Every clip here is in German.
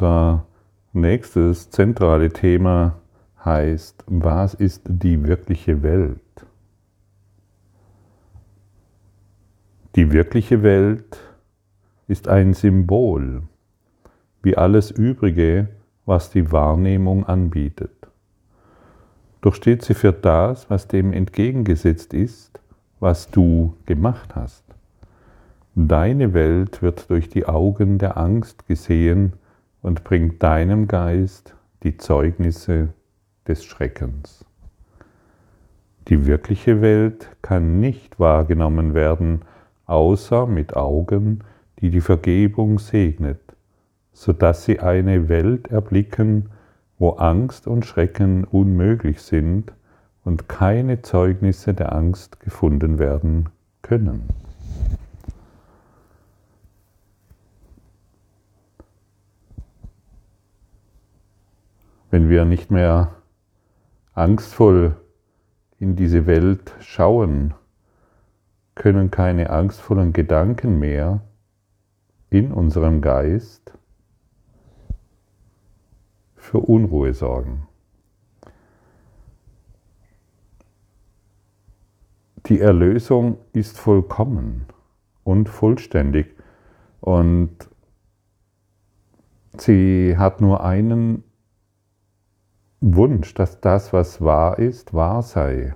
unser nächstes zentrale Thema heißt, was ist die wirkliche Welt? Die wirkliche Welt ist ein Symbol, wie alles Übrige, was die Wahrnehmung anbietet. Doch steht sie für das, was dem entgegengesetzt ist, was du gemacht hast. Deine Welt wird durch die Augen der Angst gesehen und bringt deinem Geist die Zeugnisse des Schreckens. Die wirkliche Welt kann nicht wahrgenommen werden, außer mit Augen, die die Vergebung segnet, so dass sie eine Welt erblicken, wo Angst und Schrecken unmöglich sind und keine Zeugnisse der Angst gefunden werden können. Wenn wir nicht mehr angstvoll in diese Welt schauen, können keine angstvollen Gedanken mehr in unserem Geist für Unruhe sorgen. Die Erlösung ist vollkommen und vollständig und sie hat nur einen Wunsch, dass das, was wahr ist, wahr sei.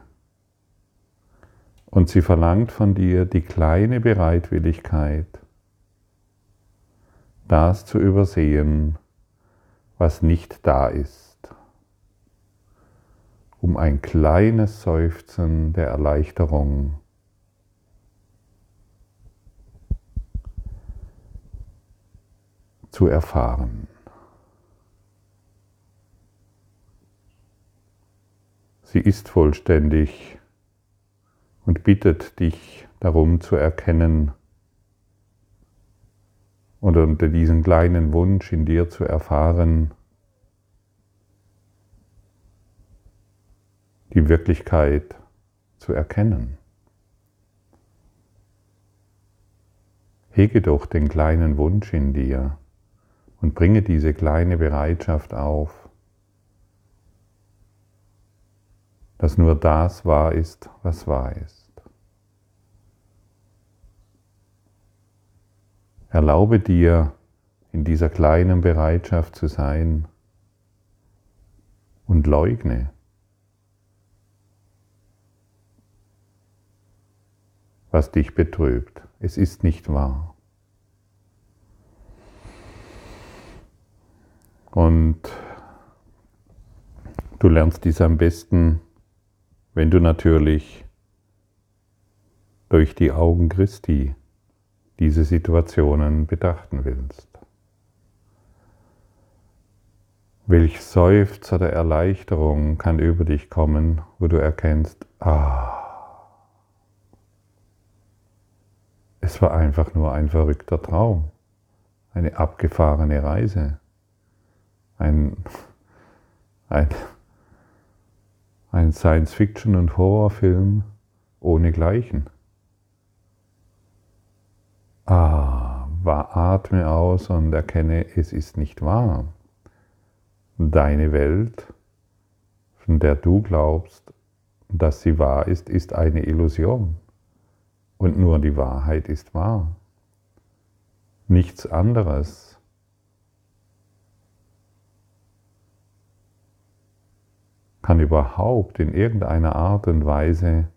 Und sie verlangt von dir die kleine Bereitwilligkeit, das zu übersehen, was nicht da ist, um ein kleines Seufzen der Erleichterung zu erfahren. Sie ist vollständig und bittet dich darum zu erkennen und unter diesen kleinen Wunsch in dir zu erfahren, die Wirklichkeit zu erkennen. Hege doch den kleinen Wunsch in dir und bringe diese kleine Bereitschaft auf, dass nur das wahr ist, was wahr ist. Erlaube dir, in dieser kleinen Bereitschaft zu sein und leugne. was dich betrübt. Es ist nicht wahr. Und du lernst dies am besten wenn du natürlich durch die Augen Christi diese Situationen betrachten willst. Welch Seufzer der Erleichterung kann über dich kommen, wo du erkennst, ah, es war einfach nur ein verrückter Traum, eine abgefahrene Reise, ein, ein ein Science-Fiction- und Horrorfilm ohnegleichen. Ah, atme aus und erkenne, es ist nicht wahr. Deine Welt, von der du glaubst, dass sie wahr ist, ist eine Illusion. Und nur die Wahrheit ist wahr. Nichts anderes kann überhaupt in irgendeiner Art und Weise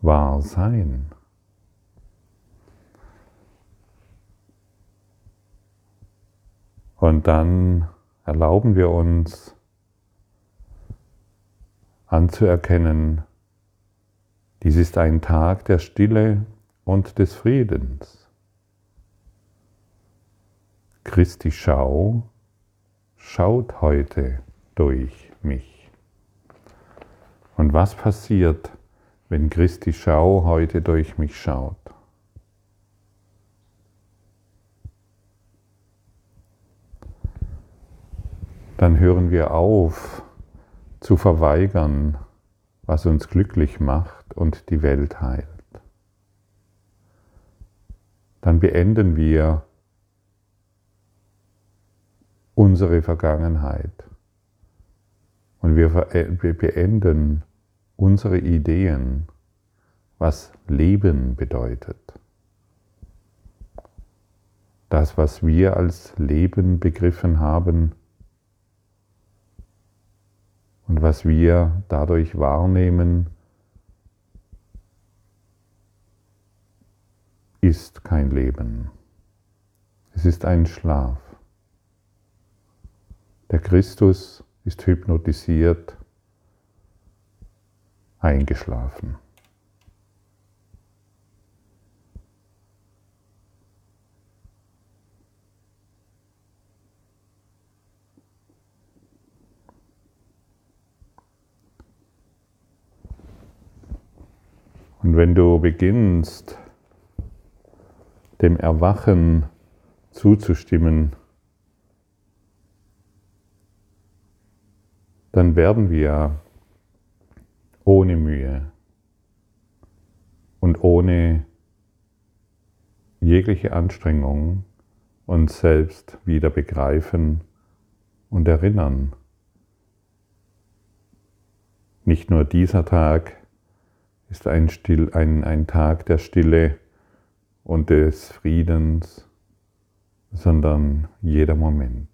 wahr sein. Und dann erlauben wir uns anzuerkennen, dies ist ein Tag der Stille und des Friedens. Christi Schau schaut heute durch mich. Und was passiert, wenn Christi Schau heute durch mich schaut? Dann hören wir auf zu verweigern, was uns glücklich macht und die Welt heilt. dann beenden wir unsere Vergangenheit. Und wir beenden unsere Ideen, was Leben bedeutet. Das, was wir als Leben begriffen haben und was wir dadurch wahrnehmen, ist kein Leben. Es ist ein Schlaf. Der Christus ist hypnotisiert, eingeschlafen. Und wenn du beginnst, dem Erwachen zuzustimmen, dann werden wir ohne Mühe und ohne jegliche Anstrengung uns selbst wieder begreifen und erinnern. Nicht nur dieser Tag ist ein, Still, ein, ein Tag der Stille und des Friedens, sondern jeder Moment.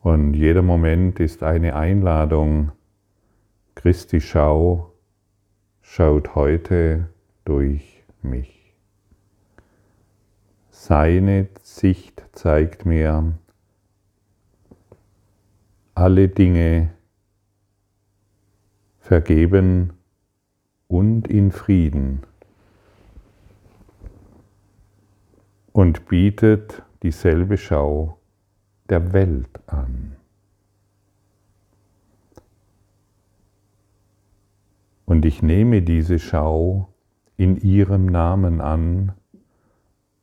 Und jeder Moment ist eine Einladung. Christi Schau schaut heute durch mich. Seine Sicht zeigt mir alle Dinge vergeben und in Frieden und bietet dieselbe Schau der Welt an. Und ich nehme diese Schau in ihrem Namen an,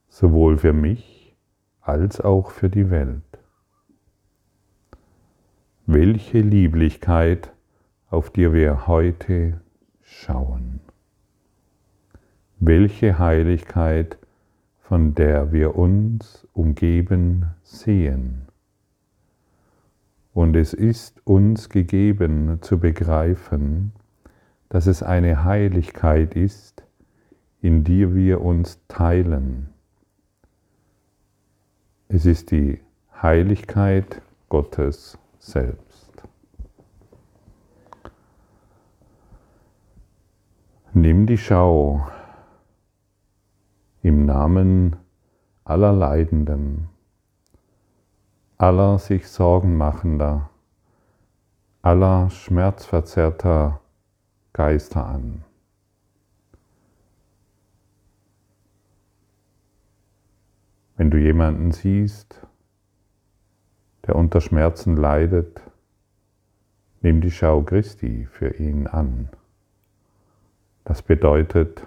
sowohl für mich als auch für die Welt. Welche Lieblichkeit, auf die wir heute schauen. Welche Heiligkeit, von der wir uns umgeben sehen. Und es ist uns gegeben zu begreifen, dass es eine Heiligkeit ist, in die wir uns teilen. Es ist die Heiligkeit Gottes selbst. Nimm die Schau im Namen aller Leidenden aller sich Sorgen machender, aller schmerzverzerrter Geister an. Wenn du jemanden siehst, der unter Schmerzen leidet, nimm die Schau Christi für ihn an. Das bedeutet,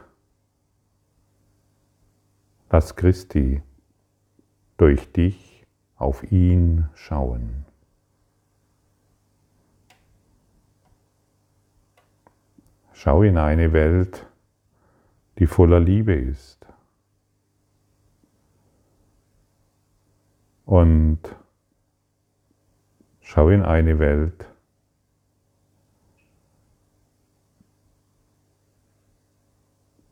lass Christi durch dich auf ihn schauen. Schau in eine Welt, die voller Liebe ist. Und schau in eine Welt,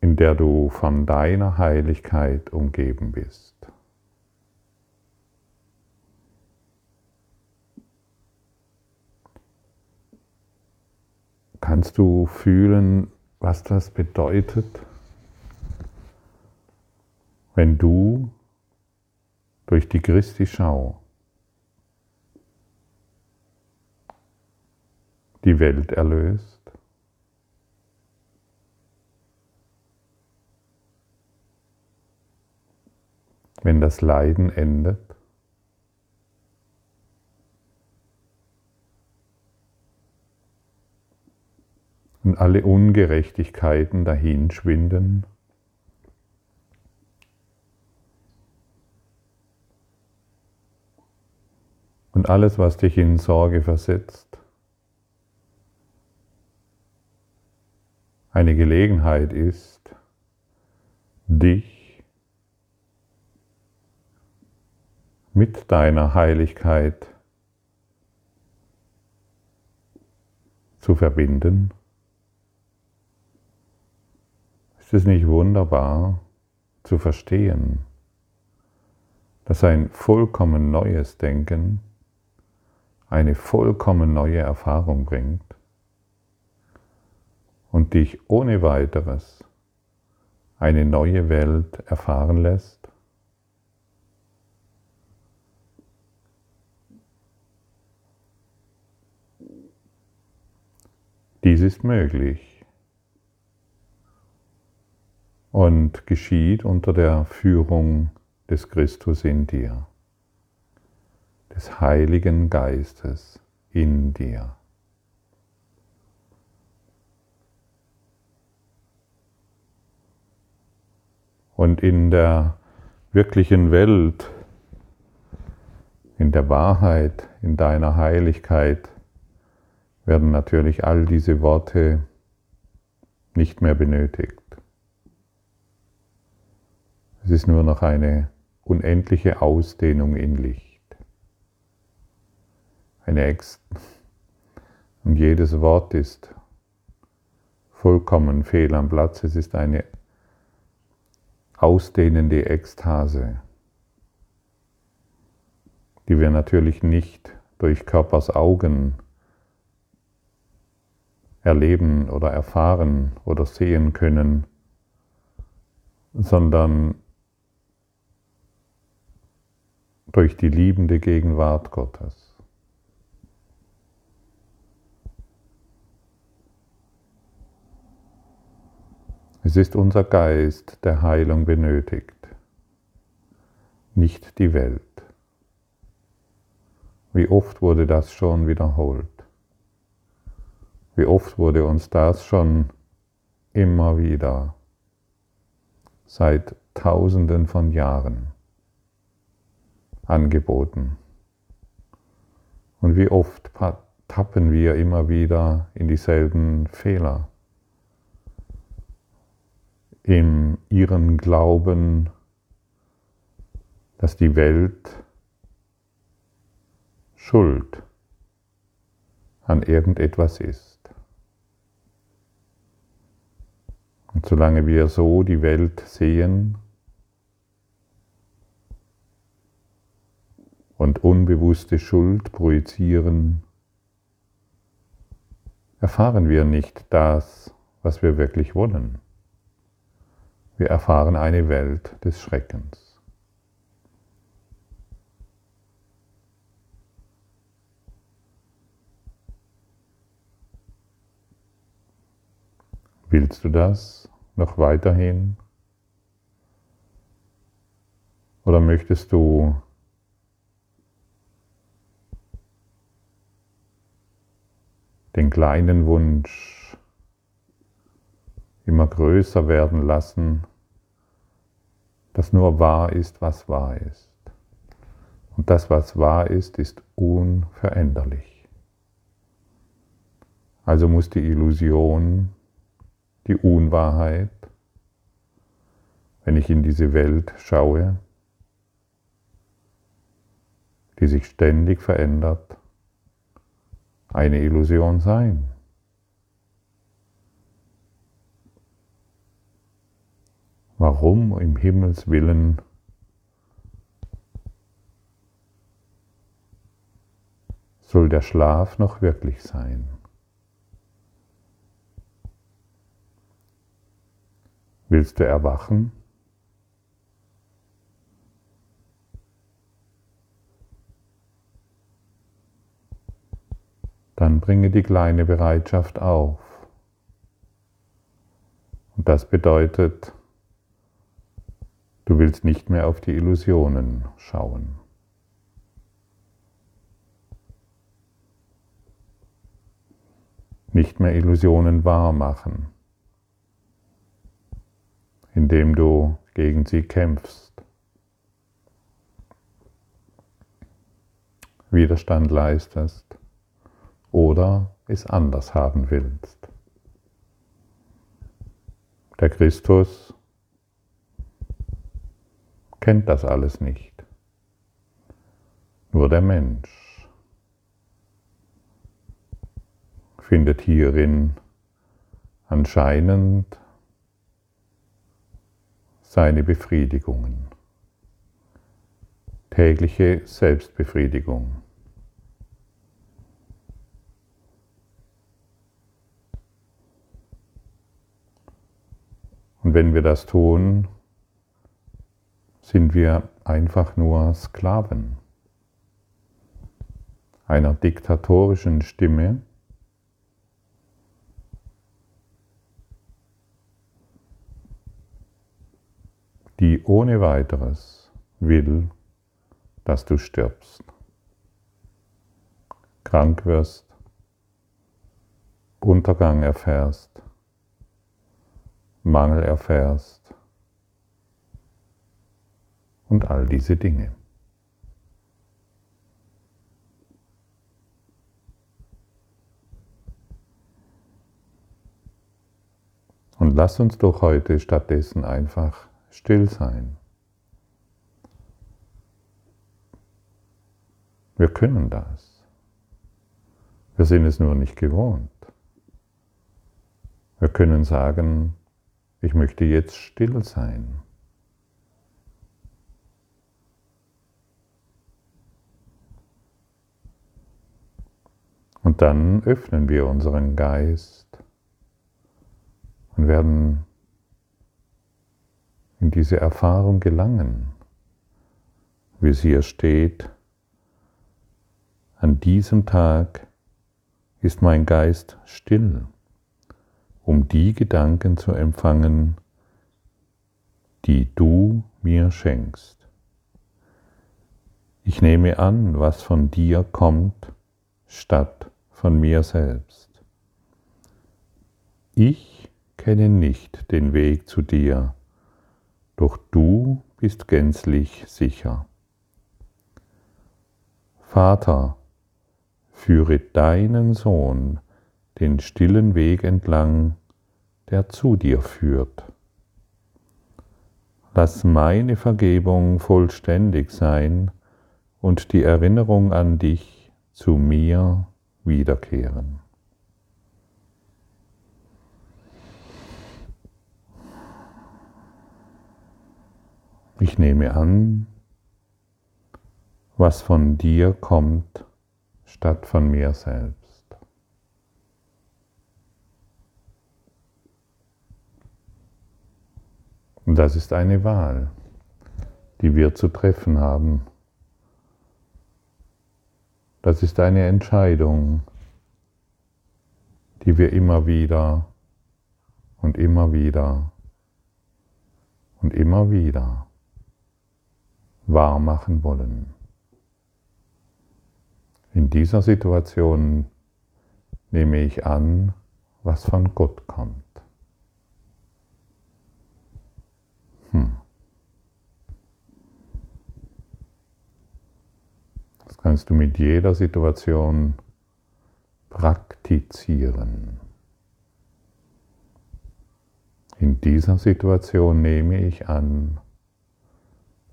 in der du von deiner Heiligkeit umgeben bist. Kannst du fühlen, was das bedeutet, wenn du durch die Christi Schau die Welt erlöst? Wenn das Leiden endet? Und alle Ungerechtigkeiten dahinschwinden. Und alles, was dich in Sorge versetzt, eine Gelegenheit ist, dich mit deiner Heiligkeit zu verbinden? Ist es nicht wunderbar zu verstehen, dass ein vollkommen neues Denken eine vollkommen neue Erfahrung bringt und dich ohne weiteres eine neue Welt erfahren lässt? Dies ist möglich und geschieht unter der Führung des Christus in dir, des Heiligen Geistes in dir. Und in der wirklichen Welt, in der Wahrheit, in deiner Heiligkeit werden natürlich all diese Worte nicht mehr benötigt. Es ist nur noch eine unendliche Ausdehnung in Licht. Eine Ex und jedes Wort ist vollkommen fehl am Platz. Es ist eine ausdehnende Ekstase, die wir natürlich nicht durch Körpers Augen erleben oder erfahren oder sehen können, sondern durch die liebende Gegenwart Gottes. Es ist unser Geist, der Heilung benötigt, nicht die Welt. Wie oft wurde das schon wiederholt? Wie oft wurde uns das schon immer wieder seit Tausenden von Jahren angeboten? Und wie oft tappen wir immer wieder in dieselben Fehler? in ihren Glauben, dass die Welt schuld an irgendetwas ist. Und solange wir so die Welt sehen und unbewusste Schuld projizieren, erfahren wir nicht das, was wir wirklich wollen. Wir erfahren eine Welt des Schreckens. Willst du das noch weiterhin? Oder möchtest du den kleinen Wunsch immer größer werden lassen, dass nur wahr ist, was wahr ist. Und das, was wahr ist, ist unveränderlich. Also muss die Illusion, die Unwahrheit, wenn ich in diese Welt schaue, die sich ständig verändert, eine Illusion sein. Warum im Himmels willen soll der Schlaf noch wirklich sein? Willst du erwachen? Dann bringe die kleine Bereitschaft auf. Und das bedeutet, Du willst nicht mehr auf die Illusionen schauen. Nicht mehr Illusionen wahr machen, indem du gegen sie kämpfst. Widerstand leistest oder es anders haben willst. Der Christus kennt das alles nicht. Nur der Mensch findet hierin anscheinend seine Befriedigungen, tägliche Selbstbefriedigung. Wenn wir das tun, sind wir einfach nur Sklaven einer diktatorischen Stimme, die ohne weiteres will, dass du stirbst, krank wirst, Untergang erfährst, Mangel erfährst und all diese Dinge. Und lass uns doch heute stattdessen einfach still sein. Wir können das. Wir sind es nur nicht gewohnt. Wir können sagen, ich möchte jetzt still sein. Und dann öffnen wir unseren Geist und werden in diese Erfahrung gelangen, wie es hier steht, an diesem Tag ist mein Geist still um die Gedanken zu empfangen, die du mir schenkst. Ich nehme an, was von dir kommt, statt von mir selbst. Ich kenne nicht den Weg zu dir, doch du bist gänzlich sicher. Vater, führe deinen Sohn den stillen Weg entlang, der zu dir führt. Lass meine Vergebung vollständig sein und die Erinnerung an dich zu mir wiederkehren. Ich nehme an, was von dir kommt, statt von mir selbst. Und das ist eine Wahl, die wir zu treffen haben. Das ist eine Entscheidung, die wir immer wieder und immer wieder und immer wieder wahr machen wollen. In dieser Situation nehme ich an, was von Gott kommt. Hm. Das kannst du mit jeder Situation praktizieren. In dieser Situation nehme ich an,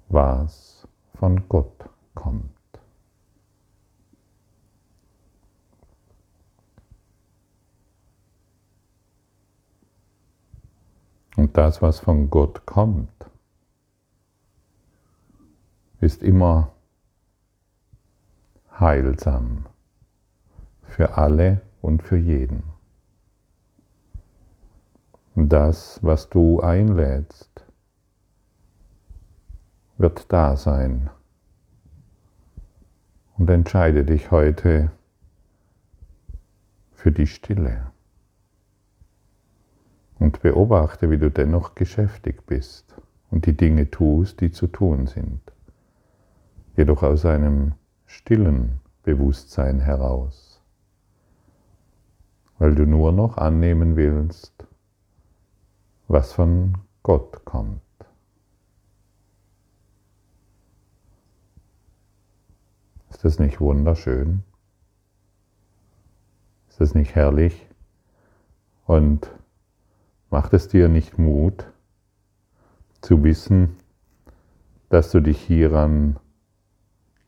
was von Gott kommt. Und das, was von Gott kommt, ist immer heilsam für alle und für jeden. Das, was du einlädst, wird da sein. Und entscheide dich heute für die Stille und beobachte, wie du dennoch geschäftig bist und die Dinge tust, die zu tun sind, jedoch aus einem stillen Bewusstsein heraus, weil du nur noch annehmen willst, was von Gott kommt. Ist das nicht wunderschön? Ist das nicht herrlich? Und Macht es dir nicht Mut zu wissen, dass du dich hieran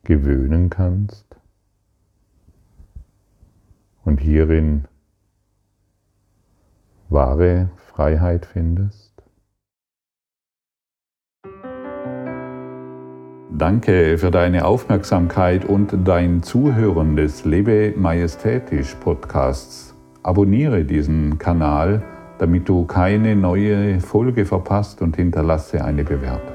gewöhnen kannst und hierin wahre Freiheit findest? Danke für deine Aufmerksamkeit und dein Zuhören des Lebe Majestätisch Podcasts. Abonniere diesen Kanal, damit du keine neue Folge verpasst und hinterlasse eine Bewertung.